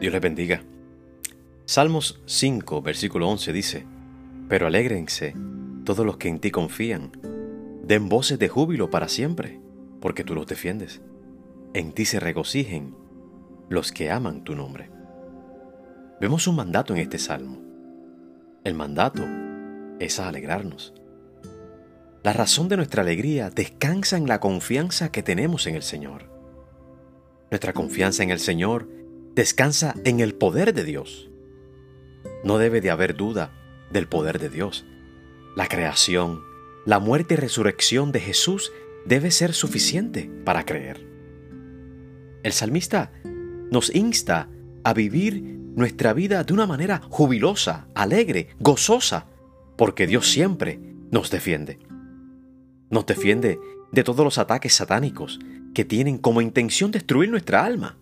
Dios les bendiga. Salmos 5, versículo 11 dice, Pero alégrense todos los que en ti confían, den voces de júbilo para siempre, porque tú los defiendes. En ti se regocijen los que aman tu nombre. Vemos un mandato en este salmo. El mandato es a alegrarnos. La razón de nuestra alegría descansa en la confianza que tenemos en el Señor. Nuestra confianza en el Señor descansa en el poder de Dios. No debe de haber duda del poder de Dios. La creación, la muerte y resurrección de Jesús debe ser suficiente para creer. El salmista nos insta a vivir nuestra vida de una manera jubilosa, alegre, gozosa, porque Dios siempre nos defiende. Nos defiende de todos los ataques satánicos que tienen como intención destruir nuestra alma.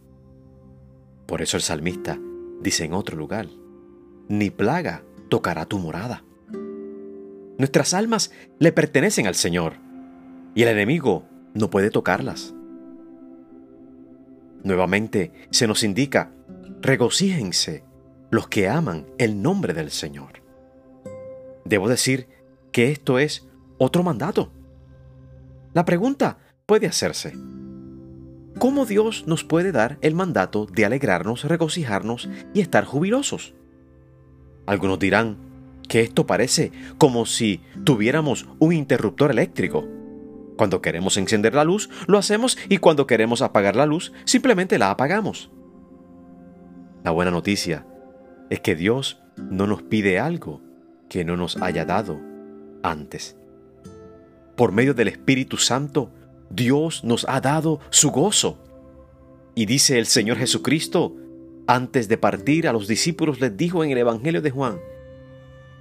Por eso el salmista dice en otro lugar, ni plaga tocará tu morada. Nuestras almas le pertenecen al Señor y el enemigo no puede tocarlas. Nuevamente se nos indica, regocíjense los que aman el nombre del Señor. Debo decir que esto es otro mandato. La pregunta puede hacerse, ¿Cómo Dios nos puede dar el mandato de alegrarnos, regocijarnos y estar jubilosos? Algunos dirán que esto parece como si tuviéramos un interruptor eléctrico. Cuando queremos encender la luz, lo hacemos y cuando queremos apagar la luz, simplemente la apagamos. La buena noticia es que Dios no nos pide algo que no nos haya dado antes. Por medio del Espíritu Santo, Dios nos ha dado su gozo. Y dice el Señor Jesucristo, antes de partir a los discípulos les dijo en el Evangelio de Juan,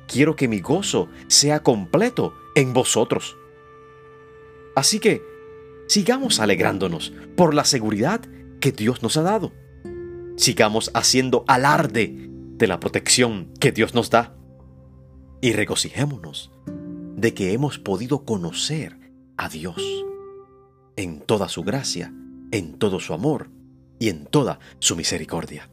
quiero que mi gozo sea completo en vosotros. Así que sigamos alegrándonos por la seguridad que Dios nos ha dado. Sigamos haciendo alarde de la protección que Dios nos da. Y regocijémonos de que hemos podido conocer a Dios en toda su gracia, en todo su amor y en toda su misericordia.